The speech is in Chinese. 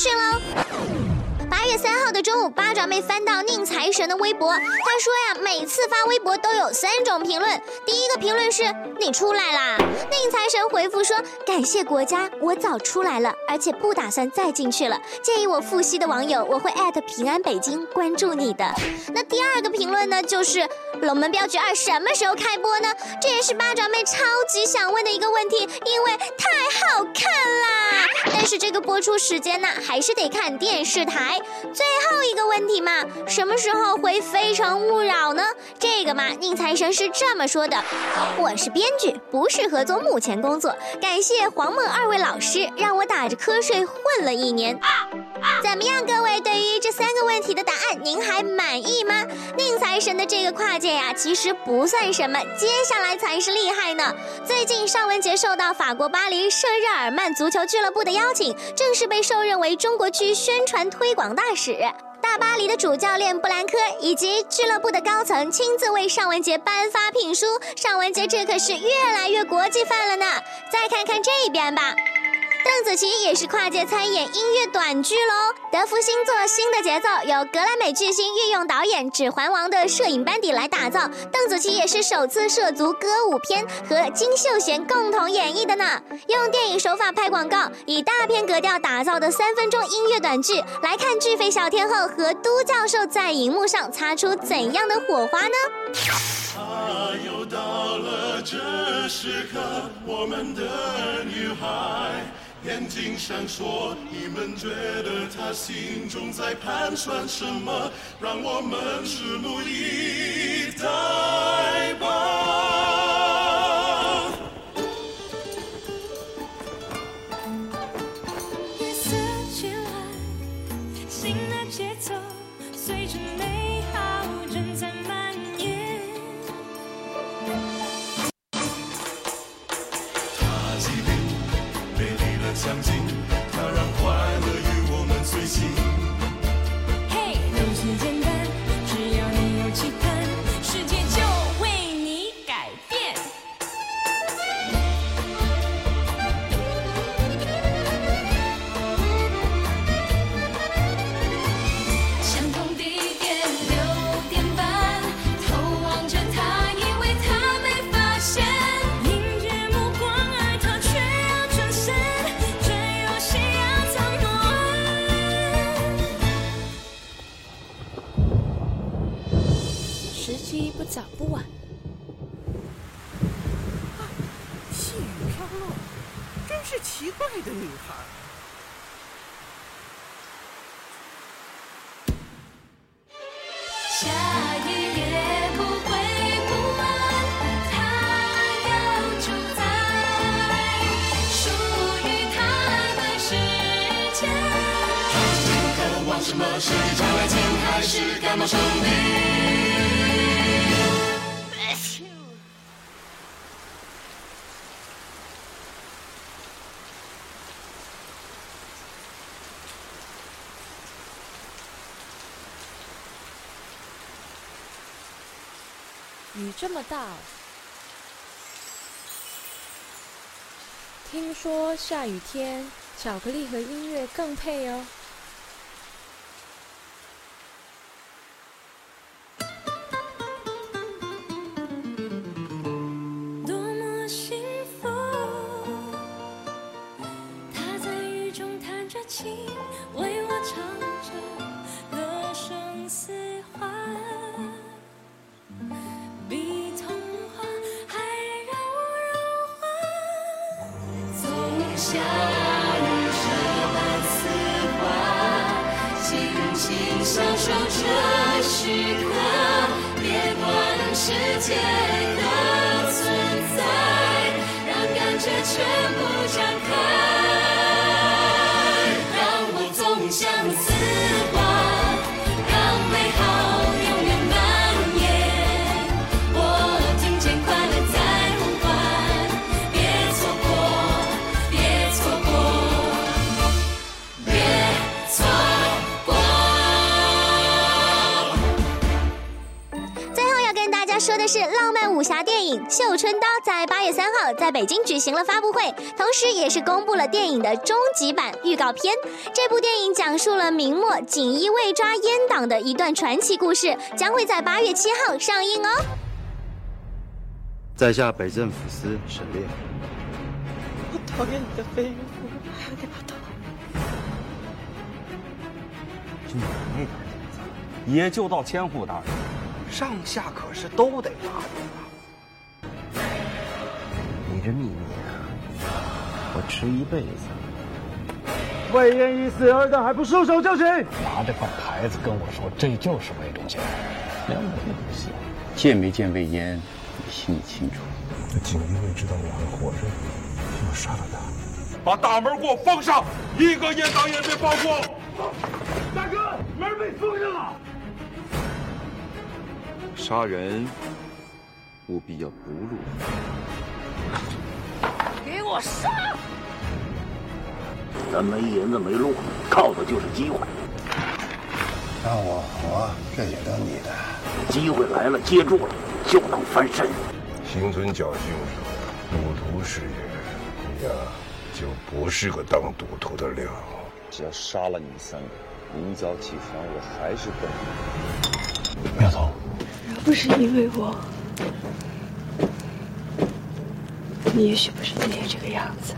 讯喽。八月三号中午，八爪妹翻到宁财神的微博，他说呀，每次发微博都有三种评论。第一个评论是“你出来啦”，宁财神回复说：“感谢国家，我早出来了，而且不打算再进去了。建议我复习的网友，我会艾特平安北京关注你的。”那第二个评论呢，就是《龙门镖局二》什么时候开播呢？这也是八爪妹超级想问的一个问题，因为太好看啦。但是这个播出时间呢，还是得看电视台。最后一个问题嘛，什么时候回《非诚勿扰》呢？这个嘛，宁财神是这么说的：我是编剧，不适合做幕前工作。感谢黄梦二位老师，让我打着瞌睡混了一年。怎么样，各位？对于这三个问题的答案，您还满意吗？宁财神的这个跨界呀，其实不算什么，接下来才是厉害呢。最近，尚雯婕受到法国巴黎圣日耳曼足球俱乐部的邀请，正式被受任为中国区宣传推广大使。大巴黎的主教练布兰科以及俱乐部的高层亲自为尚雯婕颁发聘书，尚雯婕这可是越来越国际范了呢。再看看这边吧。邓紫棋也是跨界参演音乐短剧喽，德芙星座《新的节奏》由格莱美巨星御用导演《指环王》的摄影班底来打造，邓紫棋也是首次涉足歌舞片，和金秀贤共同演绎的呢。用电影手法拍广告，以大片格调打造的三分钟音乐短剧，来看巨肥小天后和都教授在荧幕上擦出怎样的火花呢？啊，又到了这时刻，我们的女孩。眼睛闪烁，你们觉得他心中在盘算什么？让我们拭目以待吧。不早不晚。啊，细雨飘落，真是奇怪的女孩。下雨也不会不完，它要主宰属于她的世界。他渴望什么？是超爱情，还是感冒生病？雨这么大，听说下雨天巧克力和音乐更配哦。情享受这时刻，别管世界的存在，让感觉全部展开，让我纵向丝滑，跟大家说的是，浪漫武侠电影《绣春刀》在八月三号在北京举行了发布会，同时也是公布了电影的终极版预告片。这部电影讲述了明末锦衣卫抓阉党的一段传奇故事，将会在八月七号上映哦。在下北镇抚司沈烈。我讨厌你的飞鱼夫，还要给他打。就你那点点子，也就到千户大人，上下可是都得答应啊！你这秘密啊，我吃一辈子。魏延一死，二蛋还不束手就擒！拿着块牌子跟我说，这就是魏忠贤，连我也不信。见没见魏延，你心里清楚。那锦衣卫知道我还活着，就要杀了他。把大门给我封上，一个阉党也别放过！大哥，门被封上了。杀人务必要不露。给我杀！咱没银子没路，靠的就是机会。让我活，这也得你的。机会来了，接住了，就能翻身。心存侥幸，赌徒是也，你呀，就不是个当赌徒的料。只要杀了你们三个，明早起床我还是笨。苗头，要不是因为我，你也许不是今天这个样子。